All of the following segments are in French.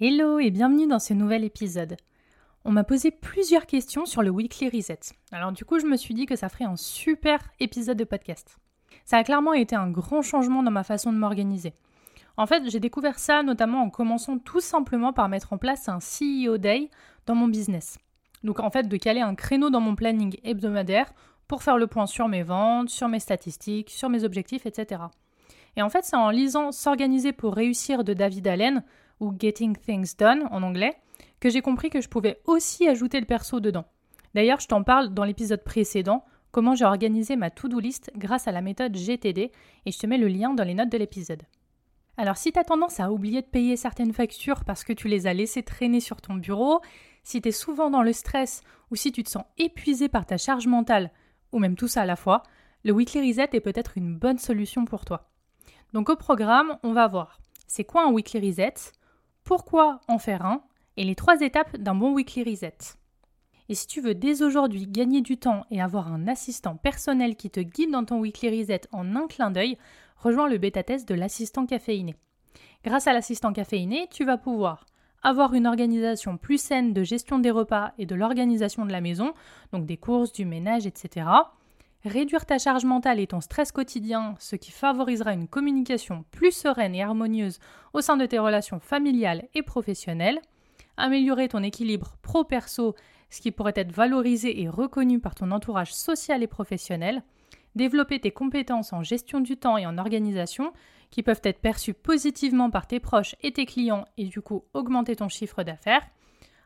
Hello et bienvenue dans ce nouvel épisode. On m'a posé plusieurs questions sur le Weekly Reset. Alors du coup, je me suis dit que ça ferait un super épisode de podcast. Ça a clairement été un grand changement dans ma façon de m'organiser. En fait, j'ai découvert ça notamment en commençant tout simplement par mettre en place un CEO Day dans mon business. Donc en fait, de caler un créneau dans mon planning hebdomadaire pour faire le point sur mes ventes, sur mes statistiques, sur mes objectifs, etc. Et en fait, c'est en lisant S'organiser pour réussir de David Allen ou Getting Things Done en anglais, que j'ai compris que je pouvais aussi ajouter le perso dedans. D'ailleurs, je t'en parle dans l'épisode précédent, comment j'ai organisé ma to-do list grâce à la méthode GTD, et je te mets le lien dans les notes de l'épisode. Alors si tu as tendance à oublier de payer certaines factures parce que tu les as laissées traîner sur ton bureau, si tu es souvent dans le stress ou si tu te sens épuisé par ta charge mentale, ou même tout ça à la fois, le Weekly Reset est peut-être une bonne solution pour toi. Donc au programme, on va voir c'est quoi un Weekly Reset, pourquoi en faire un et les trois étapes d'un bon weekly reset. Et si tu veux dès aujourd'hui gagner du temps et avoir un assistant personnel qui te guide dans ton weekly reset en un clin d'œil, rejoins le bêta test de l'assistant caféiné. Grâce à l'assistant caféiné, tu vas pouvoir avoir une organisation plus saine de gestion des repas et de l'organisation de la maison, donc des courses, du ménage, etc réduire ta charge mentale et ton stress quotidien, ce qui favorisera une communication plus sereine et harmonieuse au sein de tes relations familiales et professionnelles, améliorer ton équilibre pro-perso, ce qui pourrait être valorisé et reconnu par ton entourage social et professionnel, développer tes compétences en gestion du temps et en organisation, qui peuvent être perçues positivement par tes proches et tes clients et du coup augmenter ton chiffre d'affaires,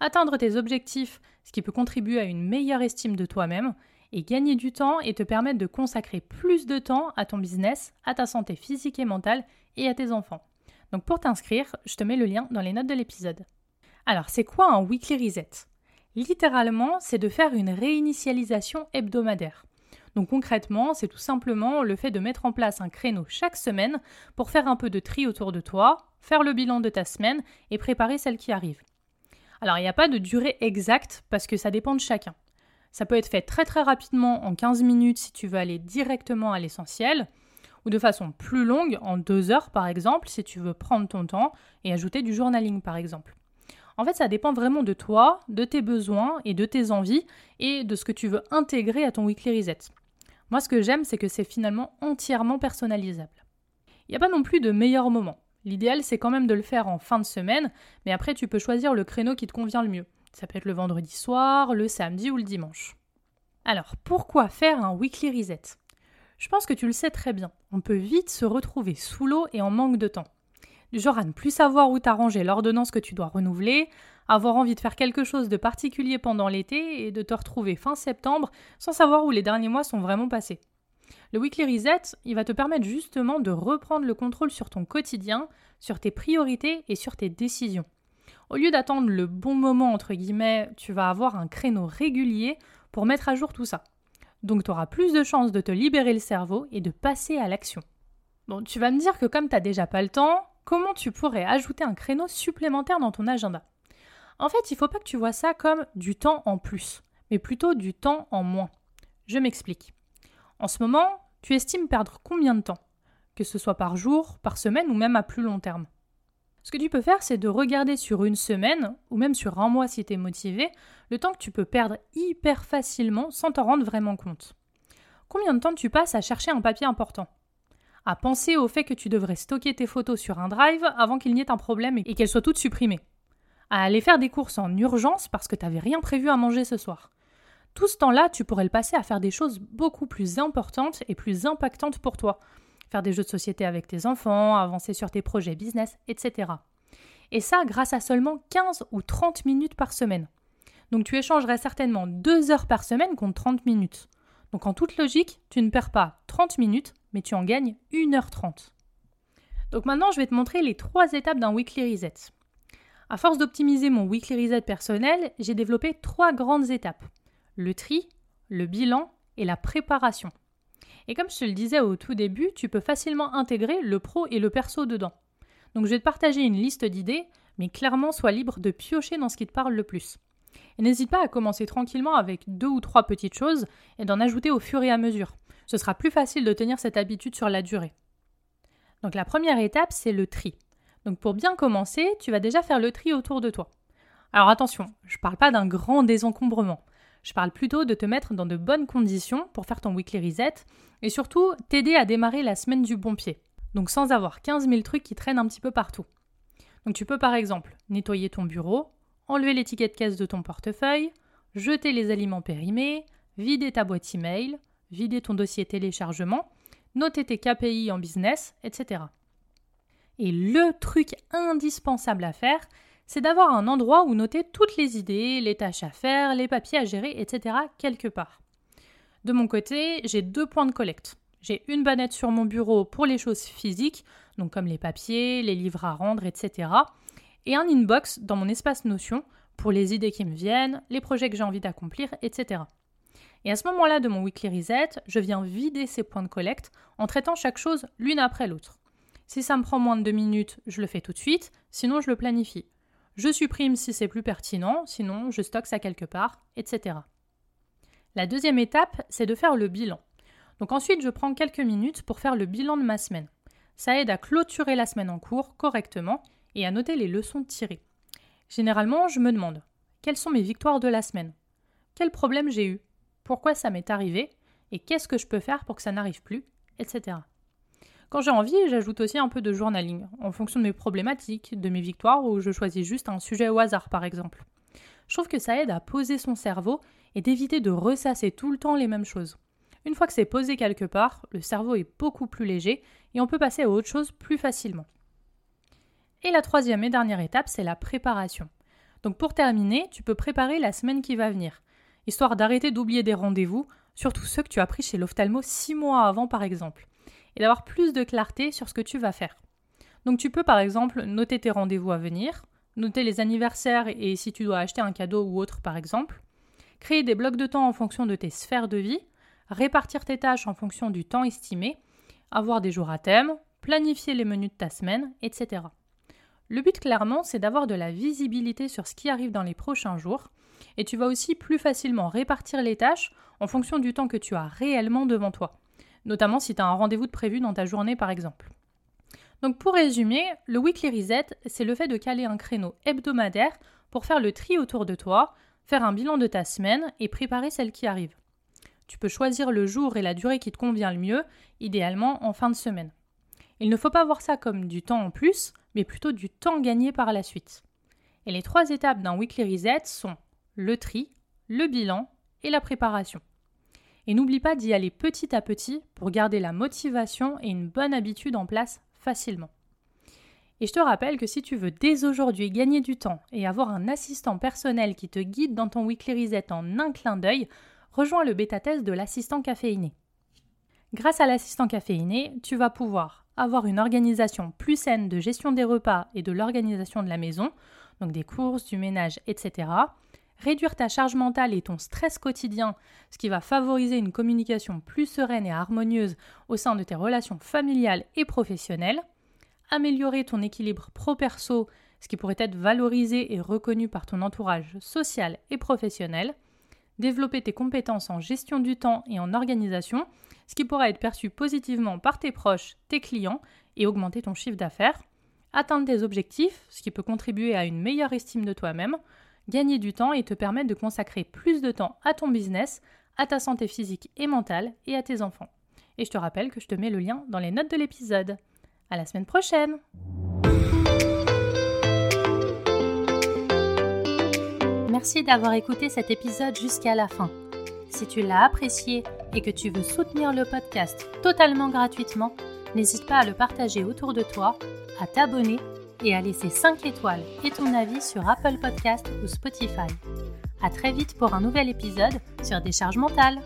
atteindre tes objectifs, ce qui peut contribuer à une meilleure estime de toi-même, et gagner du temps et te permettre de consacrer plus de temps à ton business, à ta santé physique et mentale et à tes enfants. Donc pour t'inscrire, je te mets le lien dans les notes de l'épisode. Alors c'est quoi un weekly reset? Littéralement, c'est de faire une réinitialisation hebdomadaire. Donc concrètement, c'est tout simplement le fait de mettre en place un créneau chaque semaine pour faire un peu de tri autour de toi, faire le bilan de ta semaine et préparer celle qui arrive. Alors il n'y a pas de durée exacte parce que ça dépend de chacun. Ça peut être fait très très rapidement en 15 minutes si tu veux aller directement à l'essentiel, ou de façon plus longue, en 2 heures par exemple, si tu veux prendre ton temps et ajouter du journaling par exemple. En fait, ça dépend vraiment de toi, de tes besoins et de tes envies et de ce que tu veux intégrer à ton weekly reset. Moi, ce que j'aime, c'est que c'est finalement entièrement personnalisable. Il n'y a pas non plus de meilleur moment. L'idéal, c'est quand même de le faire en fin de semaine, mais après, tu peux choisir le créneau qui te convient le mieux. Ça peut être le vendredi soir, le samedi ou le dimanche. Alors, pourquoi faire un weekly reset? Je pense que tu le sais très bien. On peut vite se retrouver sous l'eau et en manque de temps. Du genre à ne plus savoir où t'arranger l'ordonnance que tu dois renouveler, avoir envie de faire quelque chose de particulier pendant l'été et de te retrouver fin septembre sans savoir où les derniers mois sont vraiment passés. Le weekly reset, il va te permettre justement de reprendre le contrôle sur ton quotidien, sur tes priorités et sur tes décisions. Au lieu d'attendre le bon moment, entre guillemets, tu vas avoir un créneau régulier pour mettre à jour tout ça. Donc tu auras plus de chances de te libérer le cerveau et de passer à l'action. Bon, tu vas me dire que comme tu n'as déjà pas le temps, comment tu pourrais ajouter un créneau supplémentaire dans ton agenda? En fait, il ne faut pas que tu vois ça comme du temps en plus, mais plutôt du temps en moins. Je m'explique. En ce moment, tu estimes perdre combien de temps? Que ce soit par jour, par semaine ou même à plus long terme ce que tu peux faire, c'est de regarder sur une semaine, ou même sur un mois si tu es motivé, le temps que tu peux perdre hyper facilement sans t'en rendre vraiment compte. Combien de temps tu passes à chercher un papier important? À penser au fait que tu devrais stocker tes photos sur un drive avant qu'il n'y ait un problème et qu'elles soient toutes supprimées. À aller faire des courses en urgence parce que tu n'avais rien prévu à manger ce soir. Tout ce temps-là, tu pourrais le passer à faire des choses beaucoup plus importantes et plus impactantes pour toi, faire des jeux de société avec tes enfants, avancer sur tes projets business, etc. Et ça grâce à seulement 15 ou 30 minutes par semaine. Donc tu échangerais certainement 2 heures par semaine contre 30 minutes. Donc en toute logique, tu ne perds pas 30 minutes, mais tu en gagnes 1h30. Donc maintenant, je vais te montrer les trois étapes d'un weekly reset. À force d'optimiser mon weekly reset personnel, j'ai développé trois grandes étapes le tri, le bilan et la préparation. Et comme je te le disais au tout début, tu peux facilement intégrer le pro et le perso dedans. Donc je vais te partager une liste d'idées, mais clairement sois libre de piocher dans ce qui te parle le plus. Et n'hésite pas à commencer tranquillement avec deux ou trois petites choses et d'en ajouter au fur et à mesure. Ce sera plus facile de tenir cette habitude sur la durée. Donc la première étape, c'est le tri. Donc pour bien commencer, tu vas déjà faire le tri autour de toi. Alors attention, je ne parle pas d'un grand désencombrement. Je parle plutôt de te mettre dans de bonnes conditions pour faire ton weekly reset et surtout t'aider à démarrer la semaine du bon pied. Donc sans avoir 15 000 trucs qui traînent un petit peu partout. Donc tu peux par exemple nettoyer ton bureau, enlever l'étiquette caisse de ton portefeuille, jeter les aliments périmés, vider ta boîte email, vider ton dossier téléchargement, noter tes KPI en business, etc. Et le truc indispensable à faire, c'est d'avoir un endroit où noter toutes les idées, les tâches à faire, les papiers à gérer, etc. quelque part. De mon côté, j'ai deux points de collecte. J'ai une bannette sur mon bureau pour les choses physiques, donc comme les papiers, les livres à rendre, etc. Et un inbox dans mon espace Notion pour les idées qui me viennent, les projets que j'ai envie d'accomplir, etc. Et à ce moment-là de mon weekly reset, je viens vider ces points de collecte en traitant chaque chose l'une après l'autre. Si ça me prend moins de deux minutes, je le fais tout de suite, sinon je le planifie. Je supprime si c'est plus pertinent, sinon je stocke ça quelque part, etc. La deuxième étape, c'est de faire le bilan. Donc ensuite, je prends quelques minutes pour faire le bilan de ma semaine. Ça aide à clôturer la semaine en cours correctement et à noter les leçons tirées. Généralement, je me demande quelles sont mes victoires de la semaine? Quels problèmes j'ai eu? Pourquoi ça m'est arrivé? Et qu'est-ce que je peux faire pour que ça n'arrive plus, etc. Quand j'ai envie, j'ajoute aussi un peu de journaling, en fonction de mes problématiques, de mes victoires, ou je choisis juste un sujet au hasard par exemple. Je trouve que ça aide à poser son cerveau et d'éviter de ressasser tout le temps les mêmes choses. Une fois que c'est posé quelque part, le cerveau est beaucoup plus léger et on peut passer à autre chose plus facilement. Et la troisième et dernière étape, c'est la préparation. Donc pour terminer, tu peux préparer la semaine qui va venir histoire d'arrêter d'oublier des rendez-vous, surtout ceux que tu as pris chez l'ophtalmo six mois avant par exemple, et d'avoir plus de clarté sur ce que tu vas faire. Donc tu peux par exemple noter tes rendez-vous à venir, noter les anniversaires et si tu dois acheter un cadeau ou autre par exemple, créer des blocs de temps en fonction de tes sphères de vie, répartir tes tâches en fonction du temps estimé, avoir des jours à thème, planifier les menus de ta semaine, etc. Le but clairement, c'est d'avoir de la visibilité sur ce qui arrive dans les prochains jours et tu vas aussi plus facilement répartir les tâches en fonction du temps que tu as réellement devant toi, notamment si tu as un rendez-vous de prévu dans ta journée par exemple. Donc pour résumer, le weekly reset, c'est le fait de caler un créneau hebdomadaire pour faire le tri autour de toi, faire un bilan de ta semaine et préparer celle qui arrive. Tu peux choisir le jour et la durée qui te convient le mieux, idéalement en fin de semaine. Il ne faut pas voir ça comme du temps en plus, mais plutôt du temps gagné par la suite. Et les trois étapes d'un weekly reset sont le tri, le bilan et la préparation. Et n'oublie pas d'y aller petit à petit pour garder la motivation et une bonne habitude en place facilement. Et je te rappelle que si tu veux dès aujourd'hui gagner du temps et avoir un assistant personnel qui te guide dans ton weekly reset en un clin d'œil, rejoins le bêta-test de l'assistant caféiné. Grâce à l'assistant caféiné, tu vas pouvoir avoir une organisation plus saine de gestion des repas et de l'organisation de la maison, donc des courses, du ménage, etc réduire ta charge mentale et ton stress quotidien, ce qui va favoriser une communication plus sereine et harmonieuse au sein de tes relations familiales et professionnelles, améliorer ton équilibre pro-perso, ce qui pourrait être valorisé et reconnu par ton entourage social et professionnel, développer tes compétences en gestion du temps et en organisation, ce qui pourra être perçu positivement par tes proches, tes clients et augmenter ton chiffre d'affaires, atteindre tes objectifs, ce qui peut contribuer à une meilleure estime de toi-même, gagner du temps et te permettre de consacrer plus de temps à ton business, à ta santé physique et mentale et à tes enfants. Et je te rappelle que je te mets le lien dans les notes de l'épisode. À la semaine prochaine! Merci d'avoir écouté cet épisode jusqu'à la fin. Si tu l'as apprécié et que tu veux soutenir le podcast totalement gratuitement, n'hésite pas à le partager autour de toi, à t'abonner et à laisser 5 étoiles et ton avis sur Apple Podcast ou Spotify. À très vite pour un nouvel épisode sur Décharge mentale.